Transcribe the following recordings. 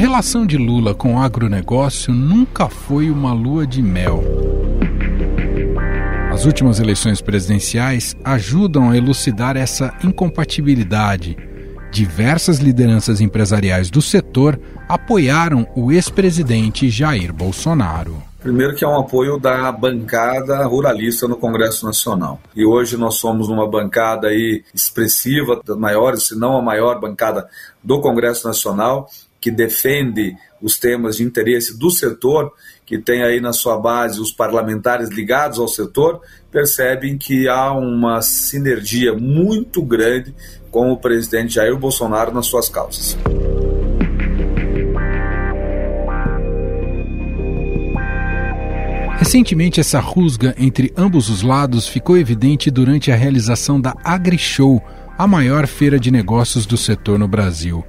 relação de Lula com o agronegócio nunca foi uma lua de mel. As últimas eleições presidenciais ajudam a elucidar essa incompatibilidade. Diversas lideranças empresariais do setor apoiaram o ex-presidente Jair Bolsonaro. Primeiro que é um apoio da bancada ruralista no Congresso Nacional. E hoje nós somos uma bancada aí expressiva, das maiores, se não a maior bancada do Congresso Nacional, que defende os temas de interesse do setor, que tem aí na sua base os parlamentares ligados ao setor, percebem que há uma sinergia muito grande com o presidente Jair Bolsonaro nas suas causas. Recentemente, essa rusga entre ambos os lados ficou evidente durante a realização da AgriShow, a maior feira de negócios do setor no Brasil.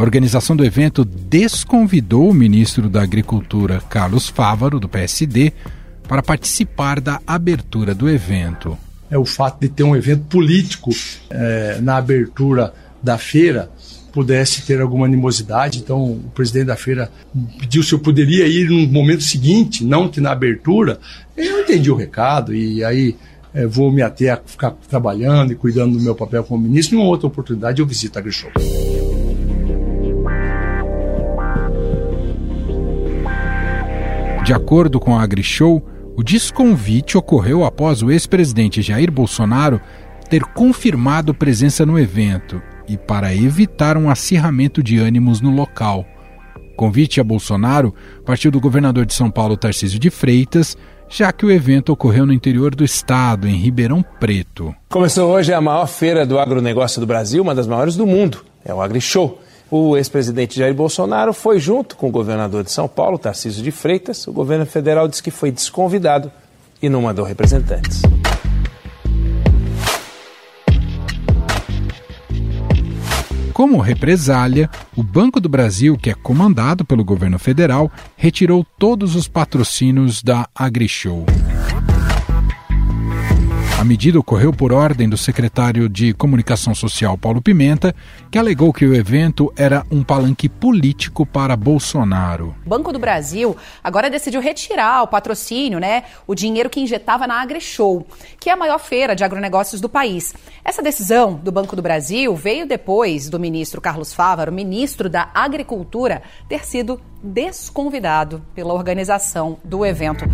A organização do evento desconvidou o ministro da Agricultura, Carlos Fávaro, do PSD, para participar da abertura do evento. É o fato de ter um evento político é, na abertura da feira pudesse ter alguma animosidade. Então, o presidente da feira pediu se eu poderia ir no momento seguinte, não que na abertura. Eu entendi o recado e aí é, vou me ater a ficar trabalhando e cuidando do meu papel como ministro. Em uma outra oportunidade, eu visito a Grishow. De acordo com a AgriShow, o desconvite ocorreu após o ex-presidente Jair Bolsonaro ter confirmado presença no evento e para evitar um acirramento de ânimos no local. O convite a Bolsonaro partiu do governador de São Paulo, Tarcísio de Freitas, já que o evento ocorreu no interior do estado, em Ribeirão Preto. Começou hoje a maior feira do agronegócio do Brasil, uma das maiores do mundo, é o AgriShow. O ex-presidente Jair Bolsonaro foi junto com o governador de São Paulo, Tarcísio de Freitas. O governo federal disse que foi desconvidado e não mandou representantes. Como represália, o Banco do Brasil, que é comandado pelo governo federal, retirou todos os patrocínios da AgriShow. A medida ocorreu por ordem do secretário de Comunicação Social Paulo Pimenta, que alegou que o evento era um palanque político para Bolsonaro. O Banco do Brasil agora decidiu retirar o patrocínio, né, o dinheiro que injetava na AgriShow, que é a maior feira de agronegócios do país. Essa decisão do Banco do Brasil veio depois do ministro Carlos Fávaro, ministro da Agricultura, ter sido desconvidado pela organização do evento.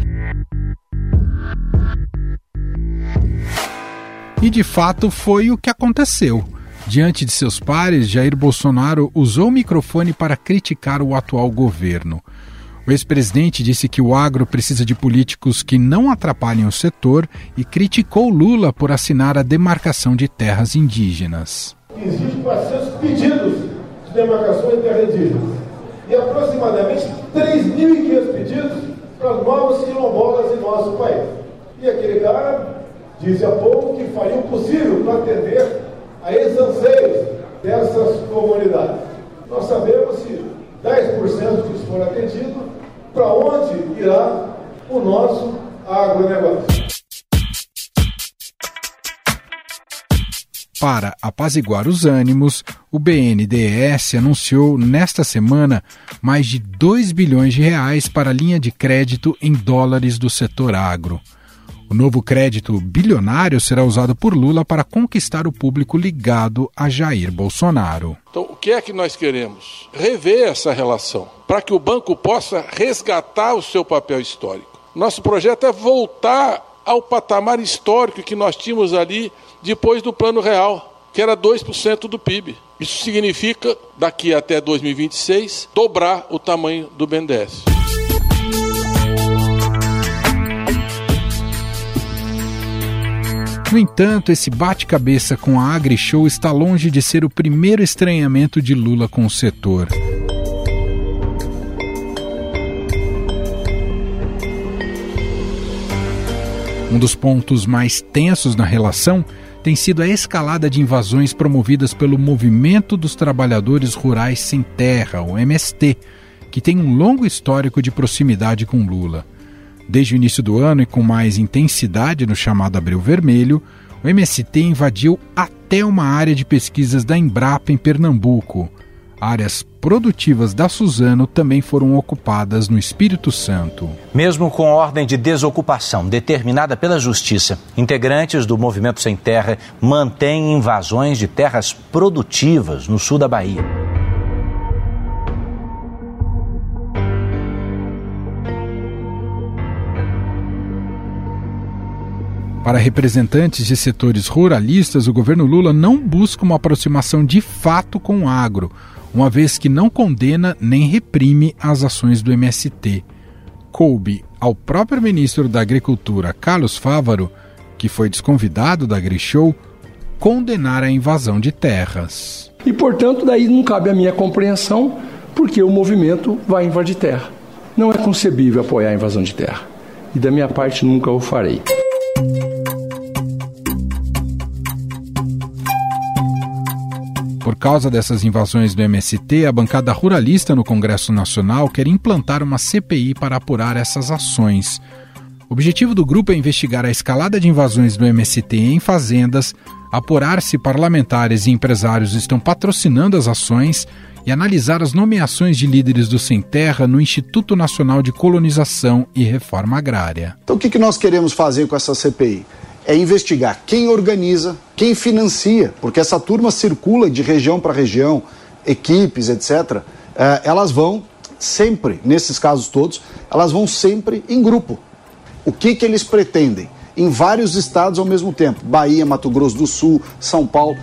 E de fato foi o que aconteceu. Diante de seus pares, Jair Bolsonaro usou o microfone para criticar o atual governo. O ex-presidente disse que o agro precisa de políticos que não atrapalhem o setor e criticou Lula por assinar a demarcação de terras indígenas. Existem 400 pedidos de demarcação de terras indígenas e aproximadamente 3.500 pedidos para novos quilombolas em nosso país. E aquele cara Disse há pouco que faria o possível para atender a esses dessas comunidades. Nós sabemos que 10% disso for atendido, para onde irá o nosso agronegócio? Para apaziguar os ânimos, o BNDES anunciou nesta semana mais de 2 bilhões de reais para a linha de crédito em dólares do setor agro. O novo crédito bilionário será usado por Lula para conquistar o público ligado a Jair Bolsonaro. Então, o que é que nós queremos? Rever essa relação, para que o banco possa resgatar o seu papel histórico. Nosso projeto é voltar ao patamar histórico que nós tínhamos ali depois do Plano Real, que era 2% do PIB. Isso significa, daqui até 2026, dobrar o tamanho do BNDES. No entanto, esse bate-cabeça com a AgriShow está longe de ser o primeiro estranhamento de Lula com o setor. Um dos pontos mais tensos na relação tem sido a escalada de invasões promovidas pelo Movimento dos Trabalhadores Rurais Sem Terra, o MST, que tem um longo histórico de proximidade com Lula. Desde o início do ano e com mais intensidade no chamado Abril Vermelho, o MST invadiu até uma área de pesquisas da Embrapa em Pernambuco. áreas produtivas da Suzano também foram ocupadas no Espírito Santo. Mesmo com ordem de desocupação determinada pela Justiça, integrantes do Movimento Sem Terra mantêm invasões de terras produtivas no sul da Bahia. Para representantes de setores ruralistas, o governo Lula não busca uma aproximação de fato com o agro, uma vez que não condena nem reprime as ações do MST. Coube ao próprio ministro da Agricultura, Carlos Fávaro, que foi desconvidado da Grishow, condenar a invasão de terras. E, portanto, daí não cabe a minha compreensão, porque o movimento vai invadir terra. Não é concebível apoiar a invasão de terra. E da minha parte nunca o farei. Por causa dessas invasões do MST, a bancada ruralista no Congresso Nacional quer implantar uma CPI para apurar essas ações. O objetivo do grupo é investigar a escalada de invasões do MST em fazendas, apurar se parlamentares e empresários estão patrocinando as ações e analisar as nomeações de líderes do Sem Terra no Instituto Nacional de Colonização e Reforma Agrária. Então, o que nós queremos fazer com essa CPI? É investigar quem organiza, quem financia, porque essa turma circula de região para região, equipes, etc. É, elas vão sempre, nesses casos todos, elas vão sempre em grupo. O que, que eles pretendem? Em vários estados ao mesmo tempo: Bahia, Mato Grosso do Sul, São Paulo.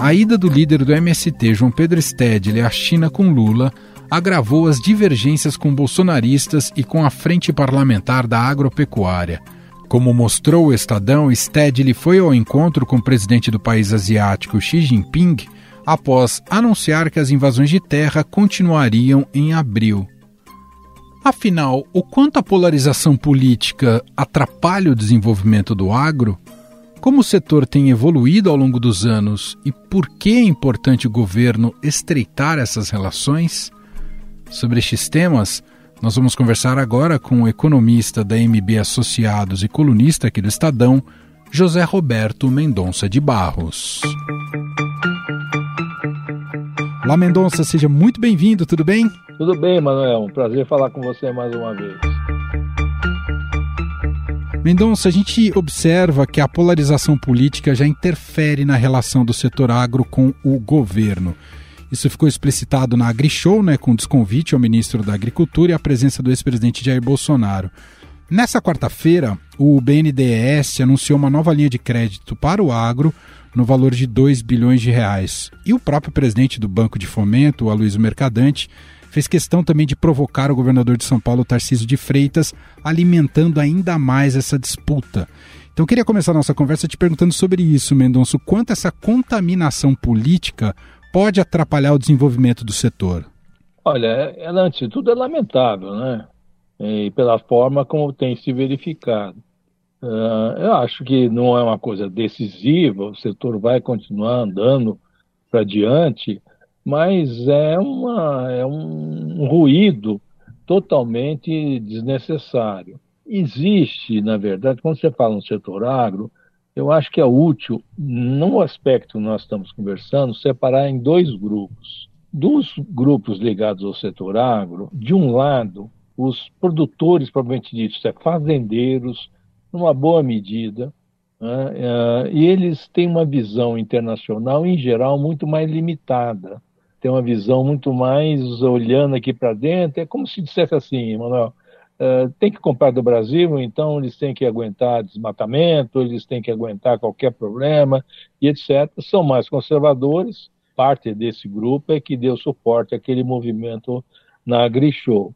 A ida do líder do MST, João Pedro Stedley, à China com Lula agravou as divergências com bolsonaristas e com a frente parlamentar da agropecuária. Como mostrou o Estadão, Stedley foi ao encontro com o presidente do país asiático Xi Jinping após anunciar que as invasões de terra continuariam em abril. Afinal, o quanto a polarização política atrapalha o desenvolvimento do agro? Como o setor tem evoluído ao longo dos anos e por que é importante o governo estreitar essas relações? Sobre estes temas, nós vamos conversar agora com o economista da MB Associados e colunista aqui do Estadão, José Roberto Mendonça de Barros. Olá, Mendonça, seja muito bem-vindo, tudo bem? Tudo bem, Manuel. Um prazer falar com você mais uma vez. Mendonça, a gente observa que a polarização política já interfere na relação do setor agro com o governo. Isso ficou explicitado na AgriShow, né, com desconvite ao ministro da Agricultura e a presença do ex-presidente Jair Bolsonaro. Nessa quarta-feira, o BNDES anunciou uma nova linha de crédito para o agro no valor de 2 bilhões de reais. E o próprio presidente do Banco de Fomento, Aloysio Mercadante, fez questão também de provocar o governador de São Paulo, Tarcísio de Freitas, alimentando ainda mais essa disputa. Então eu queria começar a nossa conversa te perguntando sobre isso, Mendonça, quanto essa contaminação política pode atrapalhar o desenvolvimento do setor? Olha, ela, antes de tudo, é lamentável, né? E pela forma como tem se verificado. Uh, eu acho que não é uma coisa decisiva, o setor vai continuar andando para diante, mas é, uma, é um ruído totalmente desnecessário. Existe, na verdade, quando você fala no setor agro, eu acho que é útil, no aspecto que nós estamos conversando, separar em dois grupos. Dos grupos ligados ao setor agro, de um lado, os produtores, propriamente dito, é fazendeiros, numa boa medida, né, uh, e eles têm uma visão internacional, em geral, muito mais limitada. Tem uma visão muito mais olhando aqui para dentro. É como se dissesse assim, Manuel, Uh, tem que comprar do Brasil, então eles têm que aguentar desmatamento, eles têm que aguentar qualquer problema e etc. São mais conservadores. Parte desse grupo é que deu suporte àquele movimento na AgriShow.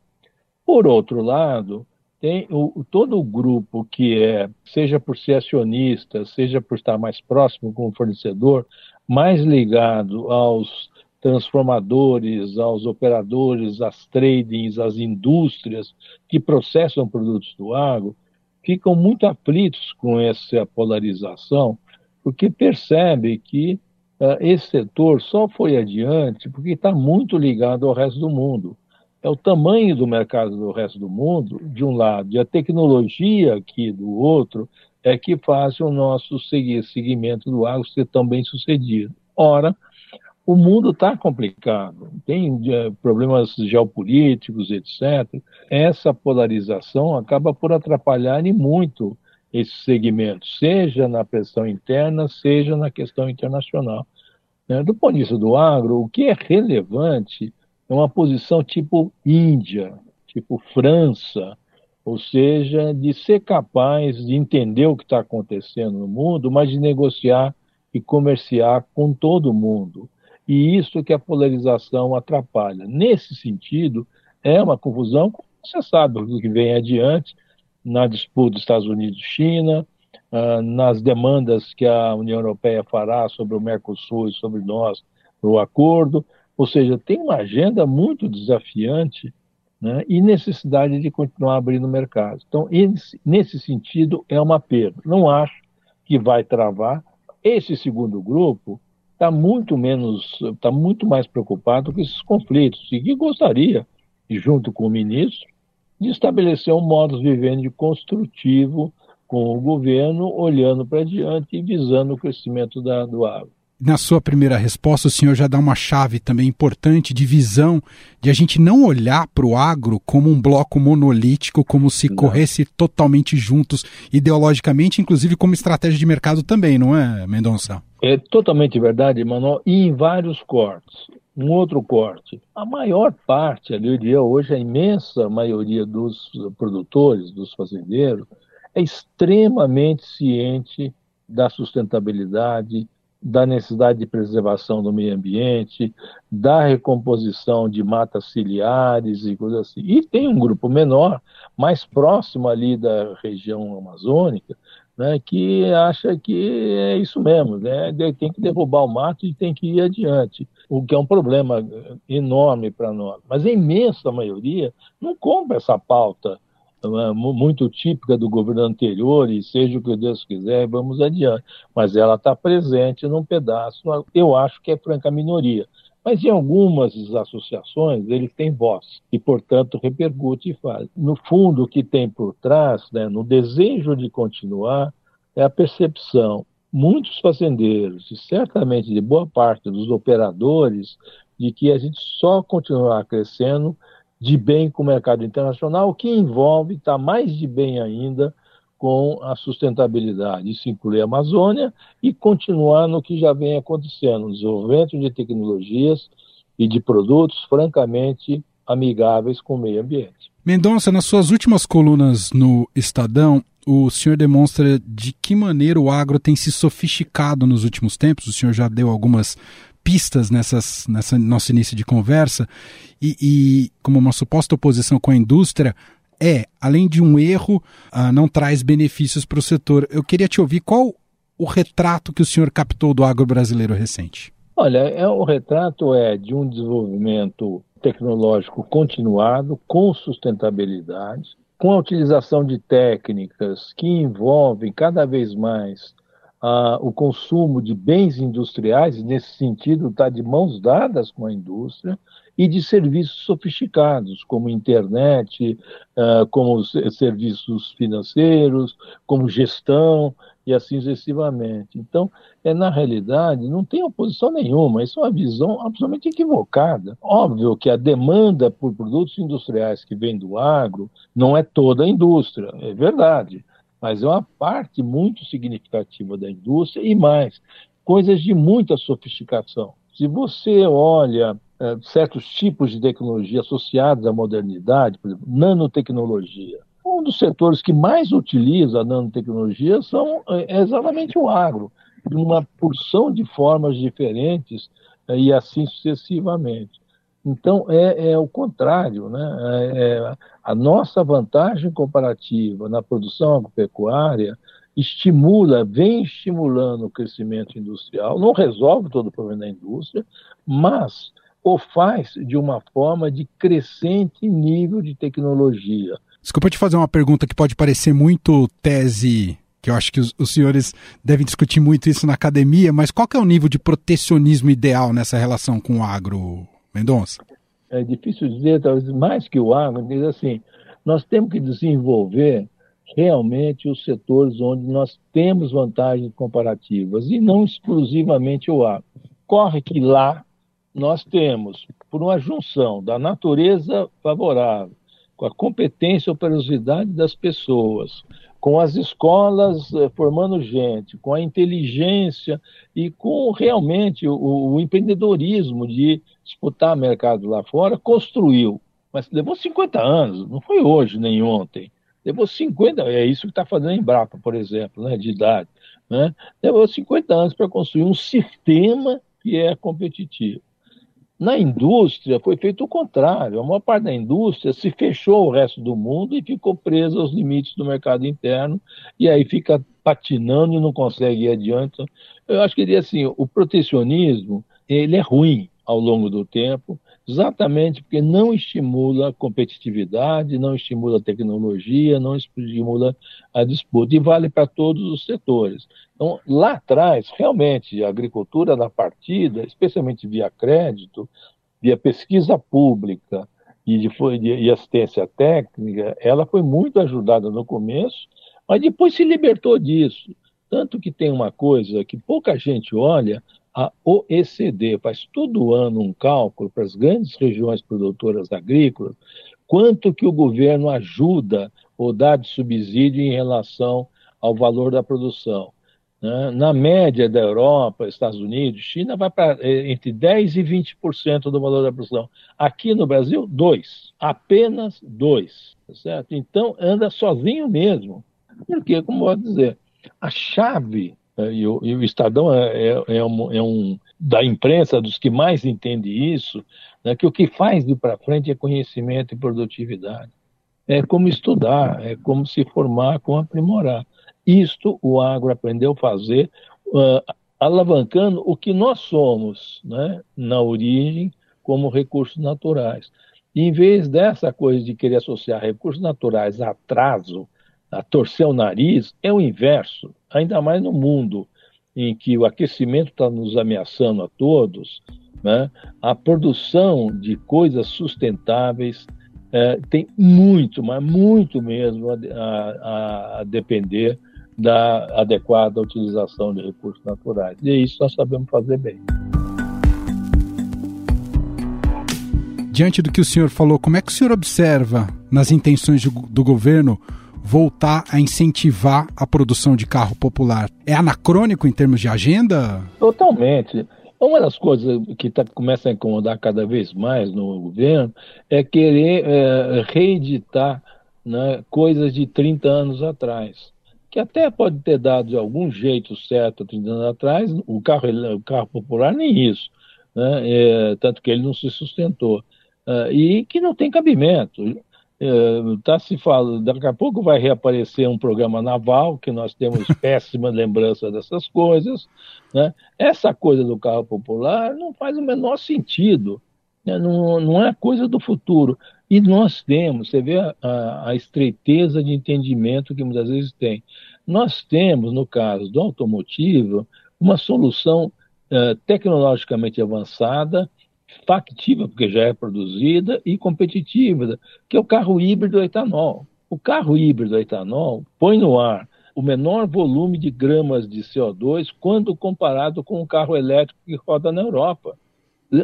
Por outro lado, tem o, todo o grupo que é, seja por ser acionista, seja por estar mais próximo com o fornecedor, mais ligado aos transformadores, aos operadores, às tradings, às indústrias que processam produtos do agro, ficam muito aflitos com essa polarização, porque percebem que uh, esse setor só foi adiante porque está muito ligado ao resto do mundo. É o tamanho do mercado do resto do mundo, de um lado, e a tecnologia aqui do outro, é que fazem o nosso segmento do agro ser tão bem sucedido. Ora, o mundo está complicado, tem é, problemas geopolíticos, etc. Essa polarização acaba por atrapalhar muito esses segmentos, seja na pressão interna, seja na questão internacional. Né? Do ponto de vista do agro, o que é relevante é uma posição tipo Índia, tipo França, ou seja, de ser capaz de entender o que está acontecendo no mundo, mas de negociar e comerciar com todo mundo. E isso que a polarização atrapalha. Nesse sentido, é uma confusão, você sabe o que vem adiante na disputa dos Estados Unidos-China, uh, nas demandas que a União Europeia fará sobre o Mercosul e sobre nós no acordo. Ou seja, tem uma agenda muito desafiante né, e necessidade de continuar abrindo mercados. Então, esse, nesse sentido, é uma perda. Não acho que vai travar. Esse segundo grupo está muito menos, está muito mais preocupado com esses conflitos. E que gostaria, junto com o ministro, de estabelecer um modo de vivendi construtivo com o governo, olhando para diante e visando o crescimento da, do agro na sua primeira resposta, o senhor já dá uma chave também importante de visão, de a gente não olhar para o agro como um bloco monolítico, como se não. corresse totalmente juntos, ideologicamente, inclusive como estratégia de mercado também, não é, Mendonça? É totalmente verdade, Manuel, e em vários cortes. Um outro corte. A maior parte, eu diria hoje, a imensa maioria dos produtores, dos fazendeiros, é extremamente ciente da sustentabilidade, da necessidade de preservação do meio ambiente, da recomposição de matas ciliares e coisas assim. E tem um grupo menor, mais próximo ali da região amazônica, né, que acha que é isso mesmo, né, tem que derrubar o mato e tem que ir adiante, o que é um problema enorme para nós. Mas a imensa maioria não compra essa pauta muito típica do governo anterior, e seja o que Deus quiser, vamos adiante. Mas ela está presente num pedaço, eu acho que é franca minoria. Mas em algumas associações ele tem voz e, portanto, repercute e faz. No fundo, o que tem por trás, né, no desejo de continuar, é a percepção. Muitos fazendeiros, e certamente de boa parte dos operadores, de que a gente só continuará crescendo de bem com o mercado internacional, que envolve estar tá mais de bem ainda com a sustentabilidade. Isso inclui a Amazônia e continuar no que já vem acontecendo, desenvolvimento de tecnologias e de produtos francamente amigáveis com o meio ambiente. Mendonça, nas suas últimas colunas no Estadão, o senhor demonstra de que maneira o agro tem se sofisticado nos últimos tempos. O senhor já deu algumas pistas nessas, nessa nosso início de conversa e, e como uma suposta oposição com a indústria é, além de um erro, uh, não traz benefícios para o setor. Eu queria te ouvir qual o retrato que o senhor captou do agro brasileiro recente. Olha, é, o retrato é de um desenvolvimento tecnológico continuado, com sustentabilidade, com a utilização de técnicas que envolvem cada vez mais ah, o consumo de bens industriais, nesse sentido, está de mãos dadas com a indústria, e de serviços sofisticados, como internet, ah, como serviços financeiros, como gestão, e assim sucessivamente. Então, é, na realidade, não tem oposição nenhuma, isso é uma visão absolutamente equivocada. Óbvio que a demanda por produtos industriais que vem do agro não é toda a indústria, é verdade mas é uma parte muito significativa da indústria e mais, coisas de muita sofisticação. Se você olha é, certos tipos de tecnologia associados à modernidade, por exemplo, nanotecnologia, um dos setores que mais utiliza a nanotecnologia são, é, é exatamente o agro, de uma porção de formas diferentes é, e assim sucessivamente. Então, é, é o contrário. Né? É, é, a nossa vantagem comparativa na produção agropecuária estimula, vem estimulando o crescimento industrial, não resolve todo o problema da indústria, mas o faz de uma forma de crescente nível de tecnologia. Desculpa te fazer uma pergunta que pode parecer muito tese, que eu acho que os, os senhores devem discutir muito isso na academia, mas qual é o nível de protecionismo ideal nessa relação com o agro, Mendonça? É difícil dizer, talvez mais que o agro, diz assim, nós temos que desenvolver realmente os setores onde nós temos vantagens comparativas e não exclusivamente o agro. Corre que lá nós temos, por uma junção da natureza favorável, com a competência e operosidade das pessoas, com as escolas eh, formando gente, com a inteligência e com realmente o, o empreendedorismo de disputar mercado lá fora, construiu. Mas levou 50 anos, não foi hoje nem ontem. Levou 50, é isso que está fazendo a Embrapa, por exemplo, né, de idade. Né? Levou 50 anos para construir um sistema que é competitivo. Na indústria foi feito o contrário. A maior parte da indústria se fechou ao resto do mundo e ficou presa aos limites do mercado interno e aí fica patinando e não consegue ir adiante. Eu acho que assim, o protecionismo ele é ruim ao longo do tempo exatamente porque não estimula a competitividade, não estimula a tecnologia, não estimula a disputa, e vale para todos os setores. Então, lá atrás, realmente, a agricultura da partida, especialmente via crédito, via pesquisa pública e, de, de, assistência técnica, ela foi muito ajudada no começo, mas depois se libertou disso. Tanto que tem uma coisa que pouca gente olha, a OECD faz todo ano um cálculo para as grandes regiões produtoras agrícolas, quanto que o governo ajuda ou dá de subsídio em relação ao valor da produção. Né? Na média da Europa, Estados Unidos, China vai para é, entre 10% e 20% do valor da produção. Aqui no Brasil, 2%. Apenas 2%. Tá certo? Então, anda sozinho mesmo. Porque, como vou dizer, a chave e o, e o Estadão é, é, é, um, é, um, da imprensa dos que mais entende isso, né, que o que faz de para frente é conhecimento e produtividade. É como estudar, é como se formar, como aprimorar. Isto o agro aprendeu a fazer, uh, alavancando o que nós somos né, na origem como recursos naturais. E, em vez dessa coisa de querer associar recursos naturais a atraso, a torcer o nariz, é o inverso ainda mais no mundo em que o aquecimento está nos ameaçando a todos, né, a produção de coisas sustentáveis é, tem muito, mas muito mesmo a, a, a, depender da adequada utilização de recursos naturais. E isso nós sabemos fazer bem. Diante do que o senhor falou, como é que o senhor observa nas intenções do, do governo voltar a incentivar a produção de carro popular. É anacrônico em termos de agenda? Totalmente. Uma das coisas que tá, começa a incomodar cada vez mais no governo é querer é, reeditar né, coisas de 30 anos atrás, que até pode ter dado de algum jeito certo 30 anos atrás, o carro, o carro popular nem isso, né, é, tanto que ele não se sustentou, uh, e que não tem cabimento está se falando, daqui a pouco vai reaparecer um programa naval, que nós temos péssima lembrança dessas coisas. Né? Essa coisa do carro popular não faz o menor sentido, né? não, não é coisa do futuro. E nós temos, você vê a, a, a estreiteza de entendimento que muitas vezes tem. Nós temos, no caso do automotivo, uma solução uh, tecnologicamente avançada factível, porque já é produzida, e competitiva, que é o carro híbrido etanol. O carro híbrido etanol põe no ar o menor volume de gramas de CO2 quando comparado com o carro elétrico que roda na Europa.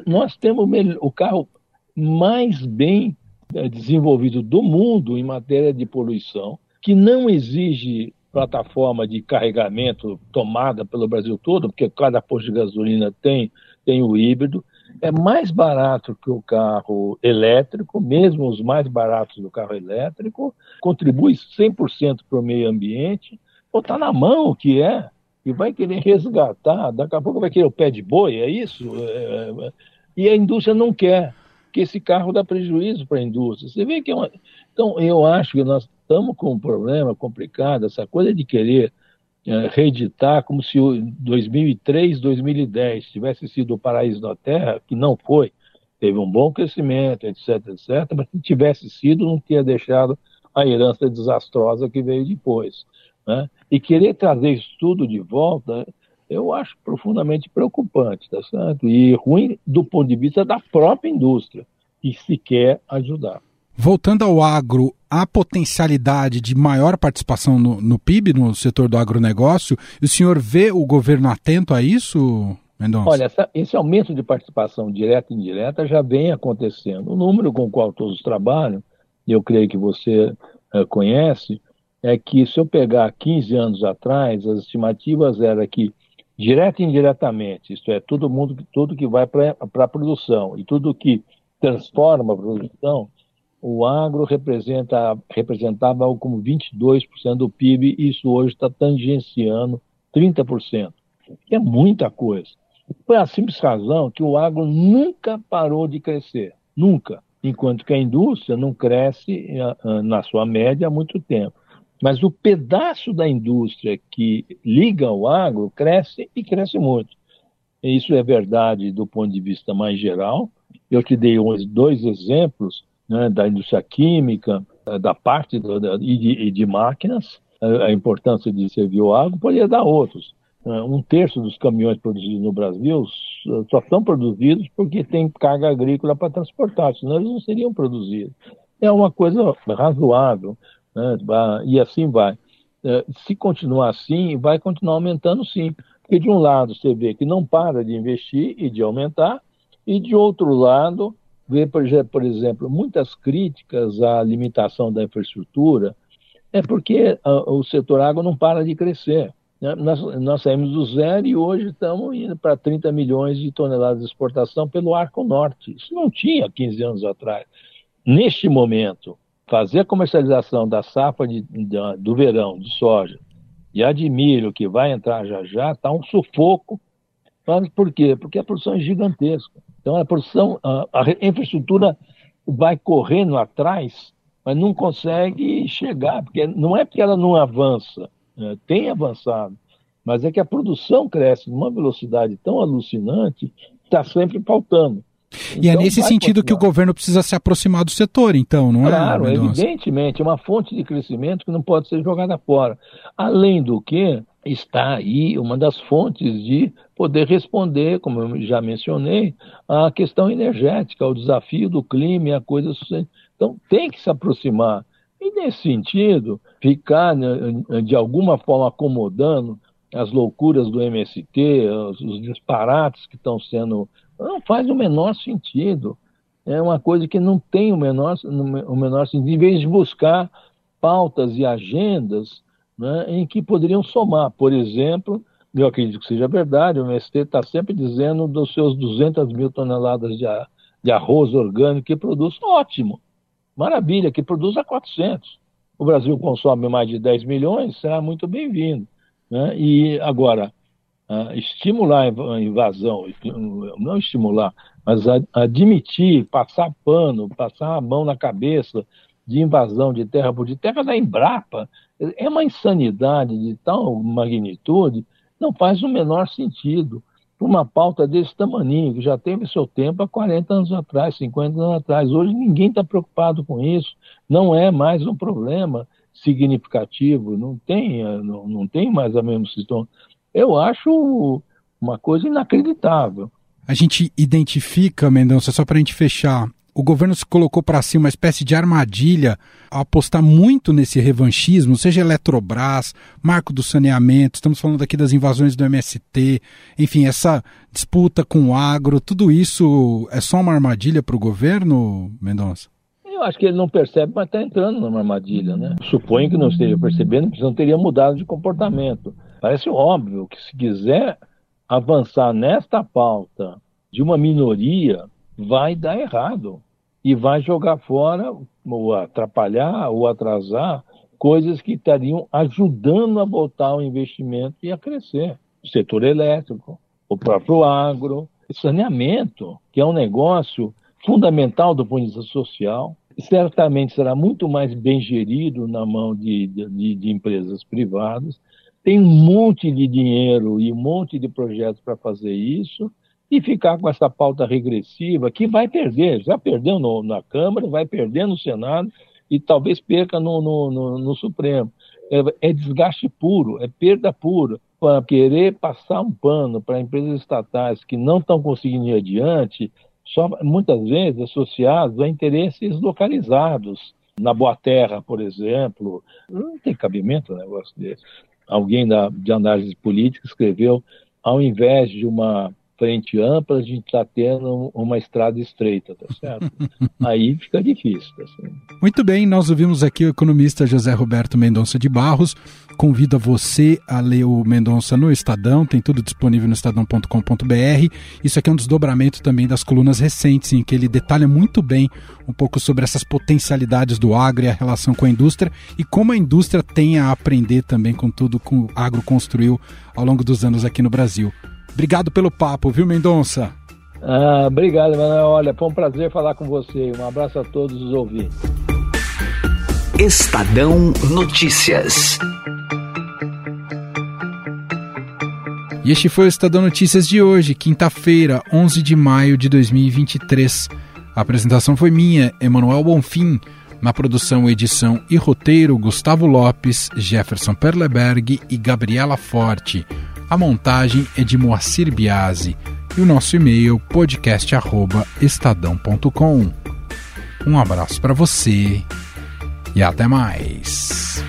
Nós temos o carro mais bem é, desenvolvido do mundo em matéria de poluição, que não exige plataforma de carregamento tomada pelo Brasil todo, porque cada posto de gasolina tem, tem o híbrido, é mais barato que o carro elétrico, mesmo os mais baratos do carro elétrico, contribui 100% para o meio ambiente, ou está na mão o que é, e vai querer resgatar, daqui a pouco vai querer o pé de boi, é isso? É, é, e a indústria não quer, que esse carro dá prejuízo para a indústria. Você vê que é uma... Então, eu acho que nós estamos com um problema complicado, essa coisa de querer reeditar como se 2003, 2010 tivesse sido o paraíso da Terra, que não foi. Teve um bom crescimento, etc, etc, mas se tivesse sido, não tinha deixado a herança desastrosa que veio depois. Né? E querer trazer isso tudo de volta, eu acho profundamente preocupante, tá certo? E ruim do ponto de vista da própria indústria, que se quer ajudar. Voltando ao agro, há potencialidade de maior participação no, no PIB, no setor do agronegócio? E o senhor vê o governo atento a isso, Mendonça? Olha, essa, esse aumento de participação direta e indireta já vem acontecendo. O número com o qual todos trabalham, e eu creio que você uh, conhece, é que se eu pegar 15 anos atrás, as estimativas eram que, direta e indiretamente, isto é, todo mundo, tudo que vai para a produção e tudo que transforma a produção, o agro representa, representava algo como 22% do PIB, e isso hoje está tangenciando 30%, que é muita coisa. Foi a simples razão que o agro nunca parou de crescer, nunca, enquanto que a indústria não cresce eh, eh, na sua média há muito tempo. Mas o pedaço da indústria que liga ao agro cresce e cresce muito. Isso é verdade do ponto de vista mais geral. Eu te dei dois exemplos né, da indústria química, eh, da parte do, da, e, de, e, de, máquinas, a, a, importância de servir o agro, poderia dar outros. Uh, um terço dos caminhões produzidos no Brasil só são produzidos porque tem carga agrícola para transportar, senão eles não seriam produzidos. É uma coisa razoável, né, e assim vai. Se continuar assim, vai continuar aumentando sim. Porque de um lado você vê que não para de investir e de aumentar, e de outro lado vê, por exemplo, muitas críticas à limitação da infraestrutura, é porque ah, o setor água não para de crescer. Né? Nós, nós saímos do zero e hoje estamos indo para 30 milhões de toneladas de exportação pelo Arco Norte. Isso não tinha 15 anos atrás. Neste momento, fazer a comercialização da safra de, do verão de soja e a de milho, que vai entrar já já, está um sufoco. Por quê? Porque a produção é gigantesca. Então a produção, a, a infraestrutura vai correndo atrás, mas não consegue chegar, porque não é porque ela não avança, né? tem avançado, mas é que a produção cresce numa velocidade tão alucinante, está sempre faltando. E é então, é nesse sentido continuar. que o governo precisa se aproximar do setor, então, não claro, é? Claro, evidentemente, é uma fonte de crescimento que não pode ser jogada fora. Além do que, está aí uma das fontes de poder responder, como eu já mencionei, à questão energética, ao desafio do clima e a coisa Então, tem que se aproximar. E, nesse sentido, ficar né, de alguma forma acomodando as loucuras do MST, os, os disparates que estão sendo. Não faz o menor sentido. É uma coisa que não tem o menor, o menor sentido. Em vez de buscar pautas e agendas né, em que poderiam somar. Por exemplo, eu acredito que seja verdade, o MST está sempre dizendo dos seus 200 mil toneladas de, de arroz orgânico que produz, ótimo, maravilha, que produz a 400. O Brasil consome mais de 10 milhões, será muito bem-vindo. Né? E agora, uh, estimular a invasão, não estimular, mas admitir, passar pano, passar a mão na cabeça de invasão de terra por de terra da Embrapa, é uma insanidade de tal magnitude, não faz o menor sentido. Uma pauta desse tamanho, que já teve seu tempo há 40 anos atrás, 50 anos atrás. Hoje ninguém está preocupado com isso. Não é mais um problema significativo, não tem, não, não tem mais a situação. Eu acho uma coisa inacreditável. A gente identifica, Mendonça, só para a gente fechar, o governo se colocou para si uma espécie de armadilha ao apostar muito nesse revanchismo, seja Eletrobras, marco do saneamento, estamos falando aqui das invasões do MST, enfim, essa disputa com o agro, tudo isso é só uma armadilha para o governo, Mendonça? Eu acho que ele não percebe, mas está entrando numa armadilha, né? Suponho que não esteja percebendo, porque não teria mudado de comportamento. Parece óbvio que se quiser avançar nesta pauta de uma minoria, vai dar errado e vai jogar fora, ou atrapalhar, ou atrasar coisas que estariam ajudando a voltar o investimento e a crescer. O setor elétrico, o próprio agro, saneamento, que é um negócio fundamental do ponto de vista social, certamente será muito mais bem gerido na mão de, de, de empresas privadas. Tem um monte de dinheiro e um monte de projetos para fazer isso, e ficar com essa pauta regressiva que vai perder, já perdeu no, na Câmara, vai perder no Senado e talvez perca no, no, no, no Supremo. É, é, desgaste puro, é perda pura. Para querer passar um pano para empresas estatais que não estão conseguindo ir adiante, só muitas vezes associados a interesses localizados. Na Boa Terra, por exemplo, não tem cabimento um negócio desse. Alguém da, de análise política escreveu, ao invés de uma frente ampla, a gente está tendo uma estrada estreita, tá certo? Aí fica difícil. Tá Muito bem, nós ouvimos aqui o economista José Roberto Mendonça de Barros. Convido você a ler o Mendonça no Estadão, tem tudo disponível no estadão.com.br. Isso aqui é um desdobramento também das colunas recentes, em que ele detalha muito bem um pouco sobre essas potencialidades do agro e a relação com a indústria e como a indústria tem a aprender também com tudo que o agro construiu ao longo dos anos aqui no Brasil. Obrigado pelo papo, viu, Mendonça? Ah, obrigado, Manuel. Olha, foi um prazer falar com você. Um abraço a todos os ouvintes. Estadão Notícias. E este foi o Estadão Notícias de hoje, quinta-feira, 11 de maio de 2023. A apresentação foi minha, Emanuel Bonfim. Na produção, edição e roteiro, Gustavo Lopes, Jefferson Perleberg e Gabriela Forte. A montagem é de Moacir Biasi e o nosso e-mail podcast@estadão.com. Um abraço para você e até mais.